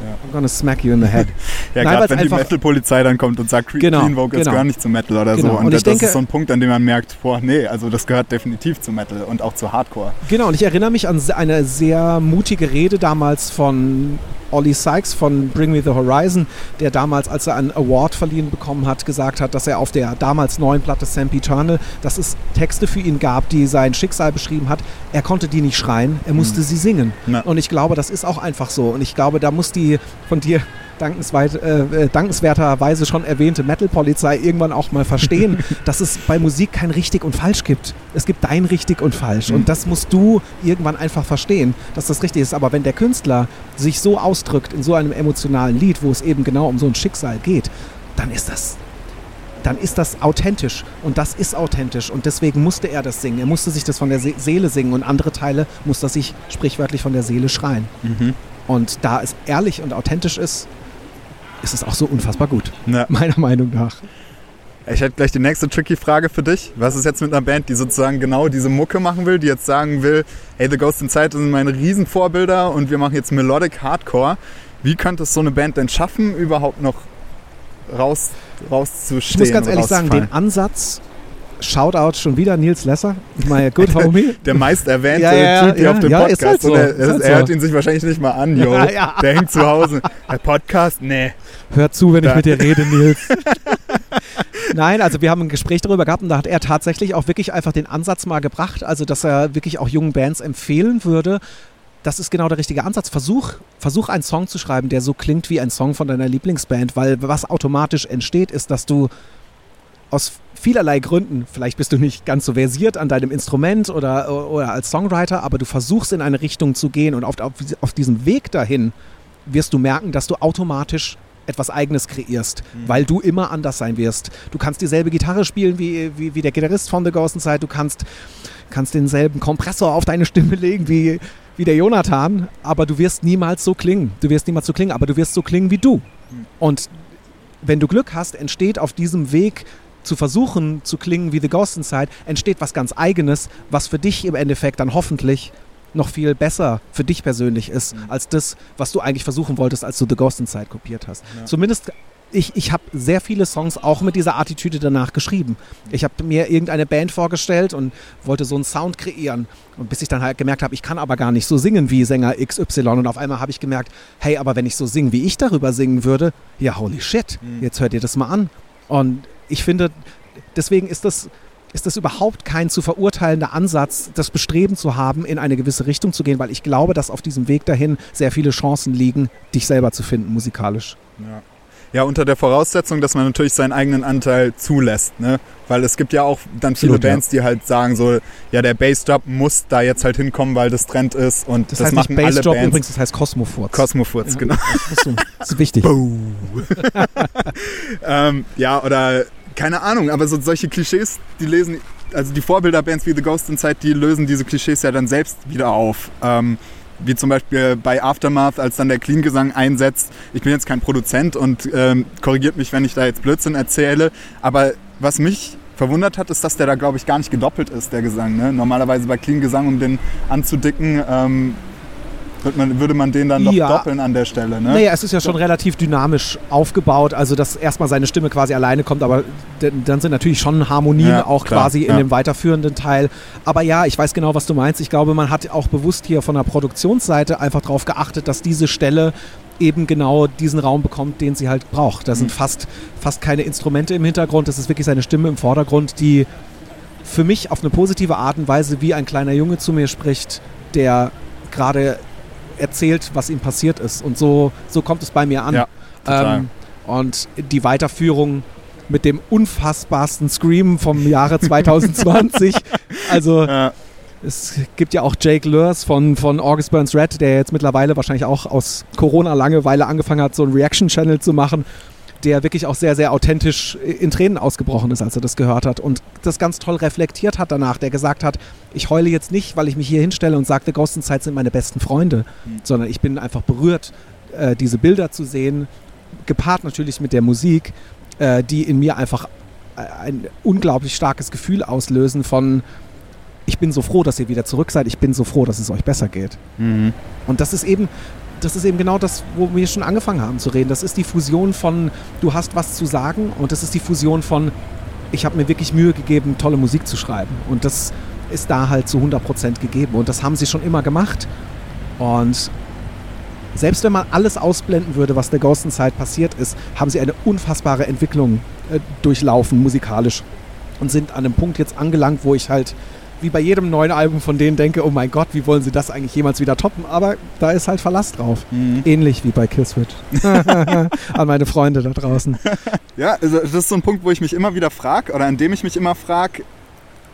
ja. I'm gonna smack you in the head. ja, gerade wenn die Metal-Polizei dann kommt und sagt, genau, Clean Vocals genau. gehören nicht zu Metal oder genau. so. Und, und das denke, ist so ein Punkt, an dem man merkt, boah, nee, also das gehört definitiv zu Metal und auch zu Hardcore. Genau, und ich erinnere mich an eine sehr mutige Rede damals von Ollie Sykes von Bring Me the Horizon, der damals, als er einen Award verliehen bekommen hat, gesagt hat, dass er auf der damals neuen Platte Sam Eternal, dass es Texte für ihn gab, die sein Schicksal beschrieben hat. Er konnte die nicht schreien, er musste mhm. sie singen. Na. Und ich glaube, das ist auch einfach so. Und ich glaube, da muss die von dir dankensweit, äh, äh, dankenswerterweise schon erwähnte Metal-Polizei irgendwann auch mal verstehen, dass es bei Musik kein richtig und falsch gibt. Es gibt dein richtig und falsch. Mhm. Und das musst du irgendwann einfach verstehen, dass das richtig ist. Aber wenn der Künstler sich so ausdrückt in so einem emotionalen Lied, wo es eben genau um so ein Schicksal geht, dann ist das dann ist das authentisch und das ist authentisch und deswegen musste er das singen. Er musste sich das von der Seele singen und andere Teile musste er sich sprichwörtlich von der Seele schreien. Mhm. Und da es ehrlich und authentisch ist, ist es auch so unfassbar gut. Ja. Meiner Meinung nach. Ich hätte gleich die nächste tricky Frage für dich. Was ist jetzt mit einer Band, die sozusagen genau diese Mucke machen will, die jetzt sagen will, hey, The Ghost Inside sind meine Riesenvorbilder und wir machen jetzt Melodic Hardcore. Wie könnte es so eine Band denn schaffen, überhaupt noch raus, rauszustehen? Ich muss ganz ehrlich sagen, den Ansatz Shoutout schon wieder Nils Lesser, mein good homie. Der meist erwähnte ja, ja, Typ hier auf dem Podcast. Halt so. er, er, halt er hört ihn sich wahrscheinlich nicht mal an, yo. Der hängt zu Hause. Der Podcast? Nee. Hör zu, wenn da. ich mit dir rede, Nils. Nein, also wir haben ein Gespräch darüber gehabt und da hat er tatsächlich auch wirklich einfach den Ansatz mal gebracht, also dass er wirklich auch jungen Bands empfehlen würde, das ist genau der richtige Ansatz. Versuch, versuch einen Song zu schreiben, der so klingt wie ein Song von deiner Lieblingsband, weil was automatisch entsteht, ist, dass du aus vielerlei Gründen, vielleicht bist du nicht ganz so versiert an deinem Instrument oder, oder als Songwriter, aber du versuchst in eine Richtung zu gehen und auf, auf, auf diesem Weg dahin wirst du merken, dass du automatisch etwas Eigenes kreierst, mhm. weil du immer anders sein wirst. Du kannst dieselbe Gitarre spielen wie, wie, wie der Gitarrist von The Ghost Inside, du kannst, kannst denselben Kompressor auf deine Stimme legen wie, wie der Jonathan, aber du wirst niemals so klingen. Du wirst niemals so klingen, aber du wirst so klingen wie du. Mhm. Und wenn du Glück hast, entsteht auf diesem Weg zu versuchen zu klingen wie The Ghost Inside, entsteht was ganz Eigenes, was für dich im Endeffekt dann hoffentlich noch viel besser für dich persönlich ist, mhm. als das, was du eigentlich versuchen wolltest, als du The Ghost Inside kopiert hast. Ja. Zumindest ich, ich habe sehr viele Songs auch mit dieser Attitüde danach geschrieben. Ich habe mir irgendeine Band vorgestellt und wollte so einen Sound kreieren. Und bis ich dann halt gemerkt habe, ich kann aber gar nicht so singen wie Sänger XY. Und auf einmal habe ich gemerkt, hey, aber wenn ich so singe, wie ich darüber singen würde, ja, holy shit, mhm. jetzt hört ihr das mal an. Und ich finde, deswegen ist das, ist das überhaupt kein zu verurteilender Ansatz, das Bestreben zu haben, in eine gewisse Richtung zu gehen, weil ich glaube, dass auf diesem Weg dahin sehr viele Chancen liegen, dich selber zu finden, musikalisch. Ja. Ja, unter der Voraussetzung, dass man natürlich seinen eigenen Anteil zulässt, ne? Weil es gibt ja auch dann viele Absolut, Bands, ja. die halt sagen so, ja, der Bassdrop muss da jetzt halt hinkommen, weil das Trend ist und das, das heißt machen nicht alle Bands. übrigens, das heißt Cosmofurz. Cosmofurz, ja, genau. Das, das ist wichtig. ähm, ja, oder keine Ahnung, aber so solche Klischees, die lesen, also die Vorbilderbands wie The Ghost Inside, die lösen diese Klischees ja dann selbst wieder auf. Ähm, wie zum Beispiel bei Aftermath, als dann der Clean-Gesang einsetzt. Ich bin jetzt kein Produzent und ähm, korrigiert mich, wenn ich da jetzt Blödsinn erzähle, aber was mich verwundert hat, ist, dass der da, glaube ich, gar nicht gedoppelt ist, der Gesang. Ne? Normalerweise bei Clean-Gesang, um den anzudicken, ähm, würde man, würde man den dann doch ja. doppeln an der Stelle, ne? Naja, es ist ja schon relativ dynamisch aufgebaut, also dass erstmal seine Stimme quasi alleine kommt, aber dann sind natürlich schon Harmonien ja, auch klar, quasi in dem weiterführenden Teil. Aber ja, ich weiß genau, was du meinst. Ich glaube, man hat auch bewusst hier von der Produktionsseite einfach darauf geachtet, dass diese Stelle eben genau diesen Raum bekommt, den sie halt braucht. Da sind mhm. fast, fast keine Instrumente im Hintergrund, das ist wirklich seine Stimme im Vordergrund, die für mich auf eine positive Art und Weise wie ein kleiner Junge zu mir spricht, der gerade erzählt, was ihm passiert ist. Und so, so kommt es bei mir an. Ja, ähm, Und die Weiterführung mit dem unfassbarsten Scream vom Jahre 2020. also Ja. es gibt ja auch Jake Lurs von, von August Burns Red, der jetzt mittlerweile wahrscheinlich auch aus Corona-Langeweile angefangen hat, so einen Reaction-Channel zu machen, der wirklich auch sehr, sehr authentisch in Tränen ausgebrochen ist, als er das gehört hat und das ganz toll reflektiert hat danach, der gesagt hat, ich heule jetzt nicht, weil ich mich hier hinstelle und sage, The Ghost in Sight sind meine besten Freunde, sondern ich bin einfach berührt, äh, diese Bilder zu sehen, gepaart natürlich mit der Musik, äh, die in mir einfach äh, ein unglaublich starkes Gefühl auslösen von ich bin so froh, dass ihr wieder zurück seid, ich bin so froh, dass es euch besser geht. Mhm. Und das ist eben, das ist eben genau das, wo wir schon angefangen haben zu reden. Das ist die Fusion von, du hast was zu sagen und das ist die Fusion von, ich habe mir wirklich Mühe gegeben, tolle Musik zu schreiben. Und das ist da halt zu 100% gegeben. Und das haben sie schon immer gemacht. Und selbst wenn man alles ausblenden würde, was der Ghost in Zeit passiert ist, haben sie eine unfassbare Entwicklung äh, durchlaufen, musikalisch. Und sind an einem Punkt jetzt angelangt, wo ich halt wie bei jedem neuen Album von denen denke, oh mein Gott, wie wollen sie das eigentlich jemals wieder toppen? Aber da ist halt Verlass drauf. Mhm. Ähnlich wie bei Killswitch. An meine Freunde da draußen. Ja, also das ist so ein Punkt, wo ich mich immer wieder frage, oder an dem ich mich immer frage,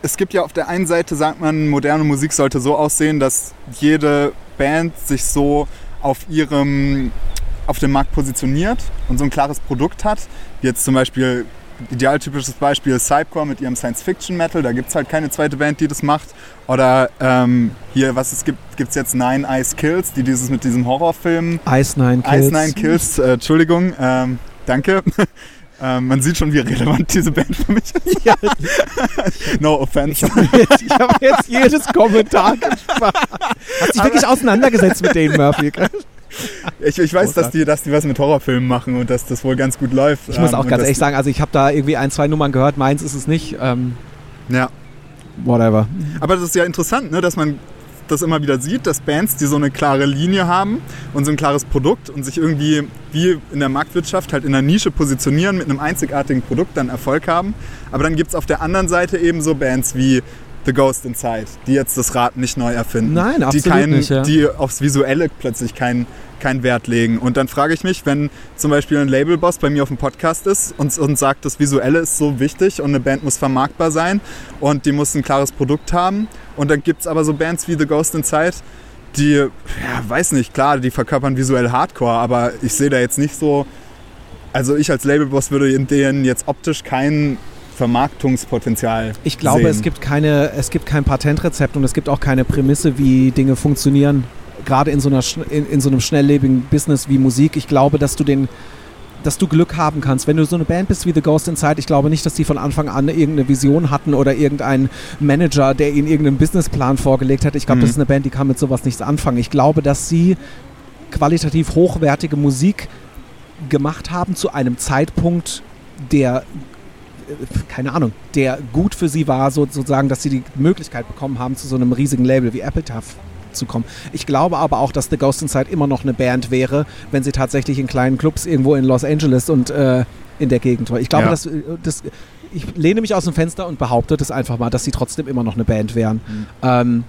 es gibt ja auf der einen Seite, sagt man, moderne Musik sollte so aussehen, dass jede Band sich so auf ihrem, auf dem Markt positioniert und so ein klares Produkt hat. Wie Jetzt zum Beispiel, idealtypisches Beispiel Cypcore mit ihrem Science-Fiction-Metal, da gibt es halt keine zweite Band, die das macht. Oder ähm, hier, was es gibt, gibt es jetzt Nine Ice Kills, die dieses mit diesem Horrorfilm Ice Nine Kills. Ice Nine Kills, äh, Entschuldigung, ähm, danke. ähm, man sieht schon, wie relevant diese Band für mich ist. Ja, no offense. ich habe jetzt, hab jetzt jedes Kommentar gespart. Hast dich wirklich auseinandergesetzt mit denen, Murphy? Ich, ich weiß, dass die, dass die was mit Horrorfilmen machen und dass das wohl ganz gut läuft. Ich muss Ähm, auch ganz ehrlich sagen, also ich habe da irgendwie ein, zwei Nummern gehört, meins ist es nicht. Ähm, Ja. whatever. Aber das ist ja interessant, ne, dass man das immer wieder sieht, dass Bands, die so eine klare Linie haben und so ein klares Produkt und sich irgendwie wie in der Marktwirtschaft halt in der Nische positionieren mit einem einzigartigen Produkt, dann Erfolg haben. Aber dann gibt es auf der anderen Seite eben so Bands wie The Ghost Inside, die jetzt das Rad nicht neu erfinden. Nein, die absolut kein, nicht, ja. Die aufs Visuelle plötzlich keinen keinen Wert legen. Und dann frage ich mich, wenn zum Beispiel ein Labelboss bei mir auf dem Podcast ist und, und sagt, das Visuelle ist so wichtig und eine Band muss vermarktbar sein und die muss ein klares Produkt haben. Und dann gibt es aber so Bands wie The Ghost Inside, die, ja, weiß nicht, klar, die verkörpern visuell Hardcore, aber ich sehe da jetzt nicht so, also ich als Labelboss würde in denen jetzt optisch kein Vermarktungspotenzial Ich glaube, sehen. es gibt, keine, es gibt kein Patentrezept und es gibt auch keine Prämisse, wie Dinge funktionieren. Gerade in so, einer, in, in so einem schnelllebigen Business wie Musik. Ich glaube, dass du den dass du Glück haben kannst. Wenn du so eine Band bist wie The Ghost Inside, ich glaube nicht, dass die von Anfang an irgendeine Vision hatten oder irgendein Manager, der ihnen irgendeinen Businessplan vorgelegt hat. Ich glaube, Mhm. das ist eine Band, die kann mit sowas nichts anfangen. Ich glaube, dass sie qualitativ hochwertige Musik gemacht haben zu einem Zeitpunkt, der keine Ahnung, der gut für sie war, so- sozusagen, dass sie die Möglichkeit bekommen haben, zu so einem riesigen Label wie Appletaph zu kommen. Ich glaube aber auch, dass The Ghost Inside immer noch eine Band wäre, wenn sie tatsächlich in kleinen Clubs irgendwo in Los Angeles und äh, in der Gegend war. Ich glaube, Ja. dass, äh, das, ich lehne mich aus dem Fenster und behaupte das einfach mal, dass sie trotzdem immer noch eine Band wären. Mhm. Ähm,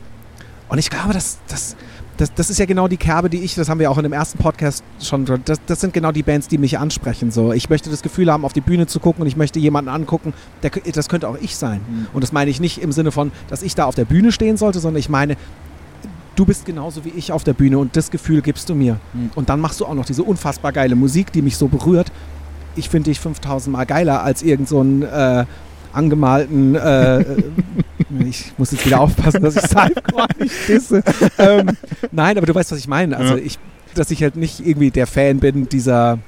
und ich glaube, dass das, das, das ist ja genau die Kerbe, die ich, das haben wir auch in dem ersten Podcast schon, das, das sind genau die Bands, die mich ansprechen. So. Ich möchte das Gefühl haben, auf die Bühne zu gucken und ich möchte jemanden angucken, der, das könnte auch ich sein. Mhm. Und das meine ich nicht im Sinne von, dass ich da auf der Bühne stehen sollte, sondern ich meine, du bist genauso wie ich auf der Bühne und das Gefühl gibst du mir. Mhm. Und dann machst du auch noch diese unfassbar geile Musik, die mich so berührt. Ich finde dich 5000 Mal geiler als irgend so einen äh, angemalten, äh, ich muss jetzt wieder aufpassen, dass ich Cypcore nicht disse. Ähm, nein, aber du weißt, was ich meine. Also Ja. ich, dass ich halt nicht irgendwie der Fan bin dieser,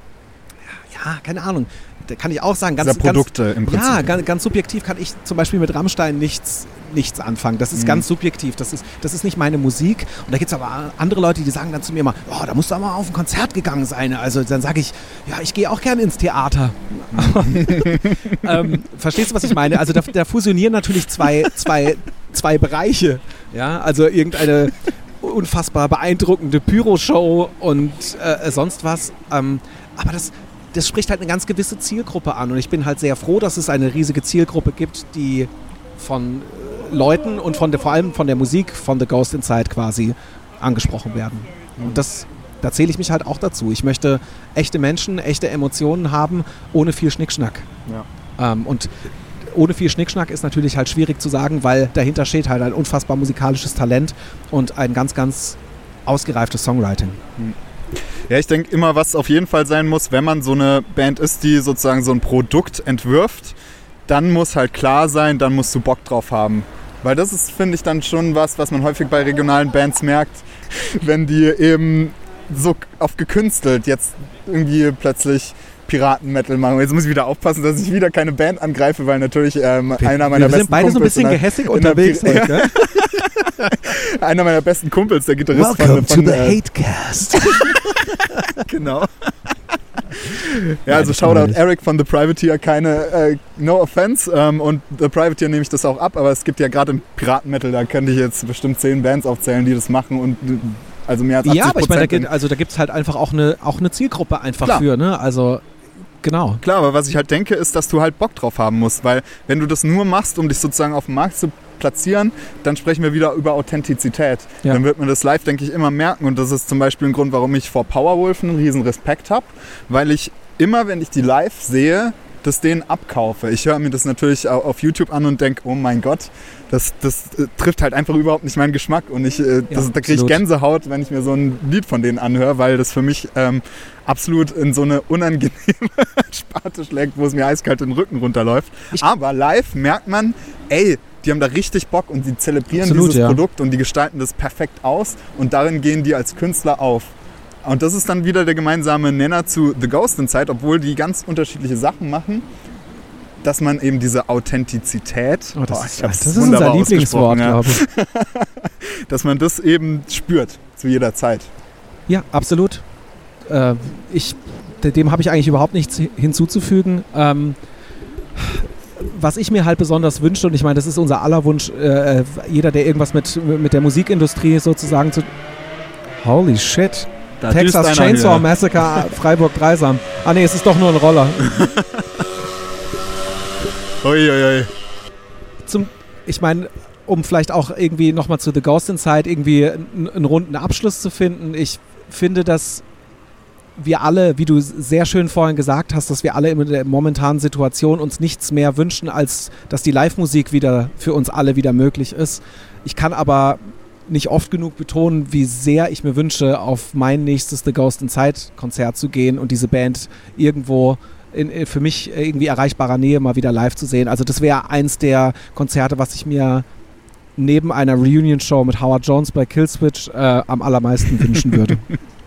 ja, keine Ahnung, da kann ich auch sagen, ganz, Dieser Produkte im ganz, Prinzip. ja, ganz, ganz subjektiv kann ich zum Beispiel mit Rammstein nichts, nichts anfangen. Das ist Mhm. ganz subjektiv. Das ist, das ist nicht meine Musik. Und da gibt es aber andere Leute, die sagen dann zu mir immer, oh, da musst du aber auf ein Konzert gegangen sein. Also dann sage ich, ja, ich gehe auch gerne ins Theater. ähm, verstehst du, was ich meine? Also da, da fusionieren natürlich zwei, zwei, zwei Bereiche. Ja, also irgendeine unfassbar beeindruckende Pyroshow und äh, sonst was. Ähm, aber das, das spricht halt eine ganz gewisse Zielgruppe an. Und ich bin halt sehr froh, dass es eine riesige Zielgruppe gibt, die von äh, Leuten und von der, vor allem von der Musik von The Ghost Inside quasi angesprochen werden. Und das da zähle ich mich halt auch dazu. Ich möchte echte Menschen, echte Emotionen haben, ohne viel Schnickschnack. Ja. Ähm, und ohne viel Schnickschnack ist natürlich halt schwierig zu sagen, weil dahinter steht halt ein unfassbar musikalisches Talent und ein ganz, ganz ausgereiftes Songwriting. Ja, ich denke immer, was auf jeden Fall sein muss, wenn man so eine Band ist, die sozusagen so ein Produkt entwirft, dann muss halt klar sein, dann musst du Bock drauf haben. Weil das ist, finde ich, dann schon was, was man häufig bei regionalen Bands merkt, wenn die eben so auf gekünstelt jetzt irgendwie plötzlich Piraten-Metal machen. Jetzt muss ich wieder aufpassen, dass ich wieder keine Band angreife, weil natürlich ähm, einer meiner Wir besten sind beide so ein Kumpels bisschen gehässig unterwegs heute. einer meiner besten Kumpels, der Gitarrist von, von äh, Hatecast. Genau. ja, also Shoutout. Eric von The Privateer, keine, äh, no offense. Ähm, und The Privateer nehme ich das auch ab, aber es gibt ja gerade im Piratenmetal, da könnte ich jetzt bestimmt zehn Bands aufzählen, die das machen und also mehr als 80 Ja, aber ich meine, da gibt also da gibt's halt einfach auch eine, auch eine Zielgruppe einfach Klar. für, ne? Also, genau. Klar, aber was ich halt denke, ist, dass du halt Bock drauf haben musst, weil wenn du das nur machst, um dich sozusagen auf dem Markt zu platzieren, dann sprechen wir wieder über Authentizität. Ja. Dann wird man das live, denke ich, immer merken und das ist zum Beispiel ein Grund, warum ich vor Powerwolf einen riesen Respekt habe, weil ich immer, wenn ich die live sehe, das denen abkaufe. Ich höre mir das natürlich au- auf YouTube an und denke, oh mein Gott, das, das äh, trifft halt einfach überhaupt nicht meinen Geschmack und ich, äh, das, da kriege ich. Gänsehaut, wenn ich mir so ein Lied von denen anhöre, weil das für mich ähm, absolut in so eine unangenehme Sparte schlägt, wo es mir eiskalt den Rücken runterläuft. Ich- Aber live merkt man, ey, die haben da richtig Bock und sie zelebrieren Absolut, dieses ja. Produkt und die gestalten das perfekt aus und darin gehen die als Künstler auf. Und das ist dann wieder der gemeinsame Nenner zu The Ghost Inside, obwohl die ganz unterschiedliche Sachen machen, dass man eben diese Authentizität, Oh, das Boah, ist, ich hab's das ist unser Lieblingswort, ja, glaube ich. dass man das eben spürt zu jeder Zeit. Ja, absolut. Äh, ich, dem habe ich eigentlich überhaupt nichts hinzuzufügen. Ähm, was ich mir halt besonders wünsche, und ich meine, das ist unser aller Wunsch, äh, jeder, der irgendwas mit, mit der Musikindustrie sozusagen zu. Holy shit. Da Texas Chainsaw hier. Massacre Freiburg Dreisam. Ah nee, es ist doch nur ein Roller. Uiuiui. Zum, ich meine, um vielleicht auch irgendwie nochmal zu The Ghost Inside irgendwie einen, einen runden Abschluss zu finden, ich finde, dass wir alle, wie du sehr schön vorhin gesagt hast, dass wir alle in der momentanen Situation uns nichts mehr wünschen, als dass die Live-Musik wieder für uns alle wieder möglich ist. Ich kann aber nicht oft genug betonen, wie sehr ich mir wünsche, auf mein nächstes The Ghost Inside Konzert zu gehen und diese Band irgendwo in, in für mich irgendwie erreichbarer Nähe mal wieder live zu sehen. Also das wäre eins der Konzerte, was ich mir neben einer Reunion-Show mit Howard Jones bei Killswitch äh, am allermeisten wünschen würde.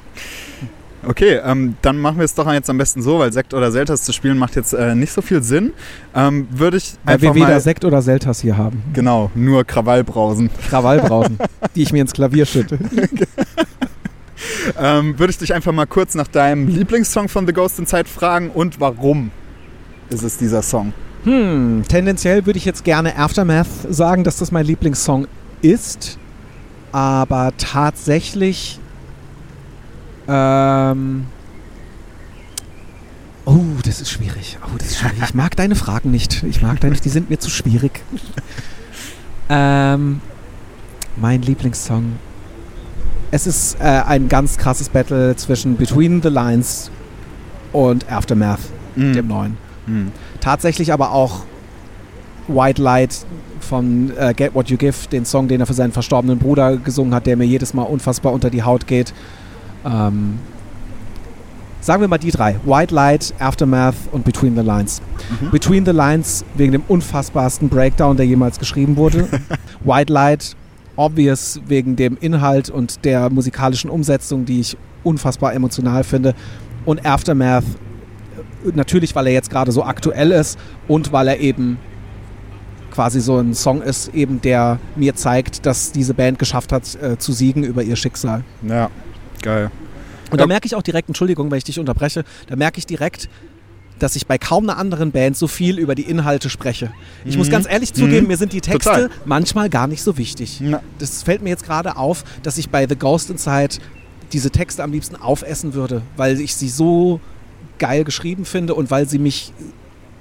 Okay, ähm, dann machen wir es doch jetzt am besten so, weil Sekt oder Selters zu spielen macht jetzt äh, nicht so viel Sinn. Ähm, Würde ich Weil wir weder. Sekt oder Selters hier haben. Genau, nur Krawallbrausen. Krawallbrausen, die ich mir ins Klavier schütte. Ähm, Würde ich dich einfach mal kurz nach deinem Lieblingssong von The Ghost Inside fragen und warum ist es dieser Song? Hm, tendenziell würde ich jetzt gerne Aftermath sagen, dass das mein Lieblingssong ist. Aber tatsächlich. Ähm. Oh, das ist schwierig. Oh, das ist schwierig. Ich mag deine Fragen nicht. Ich mag deine, die sind mir zu schwierig. ähm, mein Lieblingssong. Es ist äh, ein ganz krasses Battle zwischen Between the Lines und Aftermath, dem neuen. Hm. Tatsächlich aber auch White Light von äh, Get What You Give, den Song, den er für seinen verstorbenen Bruder gesungen hat, der mir jedes Mal unfassbar unter die Haut geht. Ähm, sagen wir mal die drei. White Light, Aftermath und Between the Lines. Mhm. Between the Lines wegen dem unfassbarsten Breakdown, der jemals geschrieben wurde. White Light, obvious wegen dem Inhalt und der musikalischen Umsetzung, die ich unfassbar emotional finde. Und Aftermath, äh, natürlich, weil er jetzt gerade so aktuell ist und weil er eben quasi so ein Song ist, eben der mir zeigt, dass diese Band geschafft hat, äh, zu siegen über ihr Schicksal. Ja, geil. Und da Ja. merke ich auch direkt, Entschuldigung, wenn ich dich unterbreche, da merke ich direkt, dass ich bei kaum einer anderen Band so viel über die Inhalte spreche. Ich muss Mhm. ganz ehrlich zugeben, Mhm. mir sind die Texte Total. manchmal gar nicht so wichtig. Na, Das fällt mir jetzt gerade auf, dass ich bei The Ghost Inside diese Texte am liebsten aufessen würde, weil ich sie so geil geschrieben finde und weil sie mich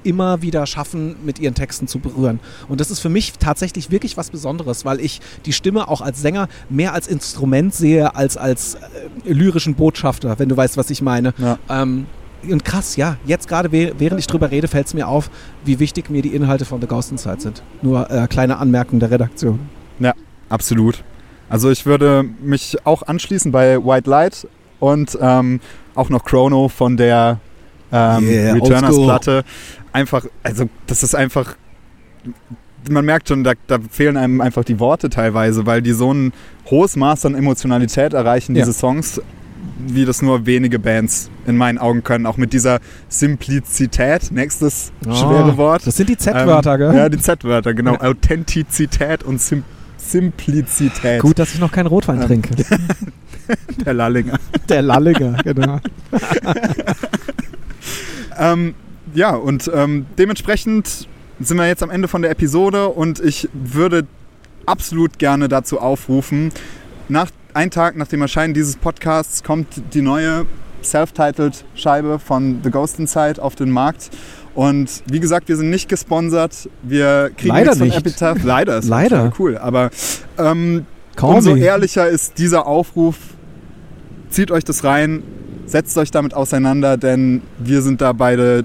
immer wieder schaffen, mit ihren Texten zu berühren. Und das ist für mich tatsächlich wirklich was Besonderes, weil ich die Stimme auch als Sänger mehr als Instrument sehe als als äh, lyrischen Botschafter, wenn du weißt, was ich meine. Ja. Ähm, und krass, ja, jetzt gerade während ich drüber rede, fällt es mir auf, wie wichtig mir die Inhalte von The Ghost Inside sind. Nur äh, kleine Anmerkung der Redaktion. Ja, absolut. Also ich würde mich auch anschließen bei White Light und ähm, auch noch Chrono von der ähm, Yeah, Returners-Platte. Einfach, also das ist einfach, man merkt schon, da, da fehlen einem einfach die Worte teilweise, weil die so ein hohes Maß an Emotionalität erreichen, Ja. diese Songs, wie das nur wenige Bands in meinen Augen können. Auch mit dieser Simplizität, nächstes Oh, schwere Wort. Das sind die Z-Wörter, Ähm, gell? Ja, die Z-Wörter, genau. Ja. Authentizität und Sim Simplizität. Gut, dass ich noch keinen Rotwein Ähm, trinke. Der Lallinger. Der Lalliger, genau. Ähm, ja, und ähm, dementsprechend sind wir jetzt am Ende von der Episode und ich würde absolut gerne dazu aufrufen, nach, ein Tag nach dem Erscheinen dieses Podcasts kommt die neue Self-Titled Scheibe von The Ghost Inside auf den Markt. Und wie gesagt, wir sind nicht gesponsert. Wir kriegen Leider nichts von nicht. Epitaph. Leider ist Leider. cool. Aber ähm, umso me. ehrlicher ist dieser Aufruf. Zieht euch das rein, setzt euch damit auseinander, denn wir sind da beide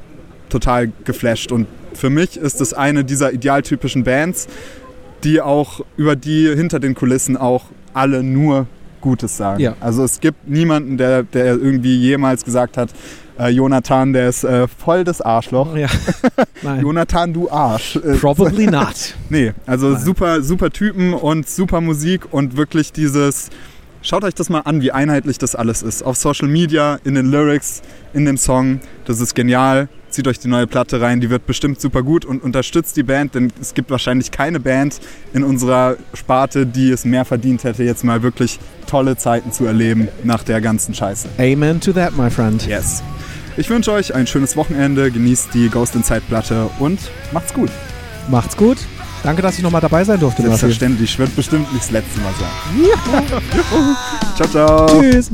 total geflasht. Und für mich ist es eine dieser idealtypischen Bands, die auch über die hinter den Kulissen auch alle nur Gutes sagen. Ja. Also es gibt niemanden, der, der irgendwie jemals gesagt hat, äh, Jonathan, der ist äh, voll das Arschloch. Ja. Jonathan, du Arsch. Äh, Probably not. Nee, also Nein. super, super Typen und super Musik und wirklich dieses. Schaut euch das mal an, wie einheitlich das alles ist. Auf Social Media, in den Lyrics, in dem Song. Das ist genial. Zieht euch die neue Platte rein, die wird bestimmt super gut und unterstützt die Band, denn es gibt wahrscheinlich keine Band in unserer Sparte, die es mehr verdient hätte, jetzt mal wirklich tolle Zeiten zu erleben nach der ganzen Scheiße. Amen to that, my friend. Yes. Ich wünsche euch ein schönes Wochenende, genießt die Ghost Inside Platte und macht's gut. Macht's gut. Danke, dass ich nochmal dabei sein durfte. Selbstverständlich, wird bestimmt nicht das letzte Mal sein. ciao, ciao. Tschüss.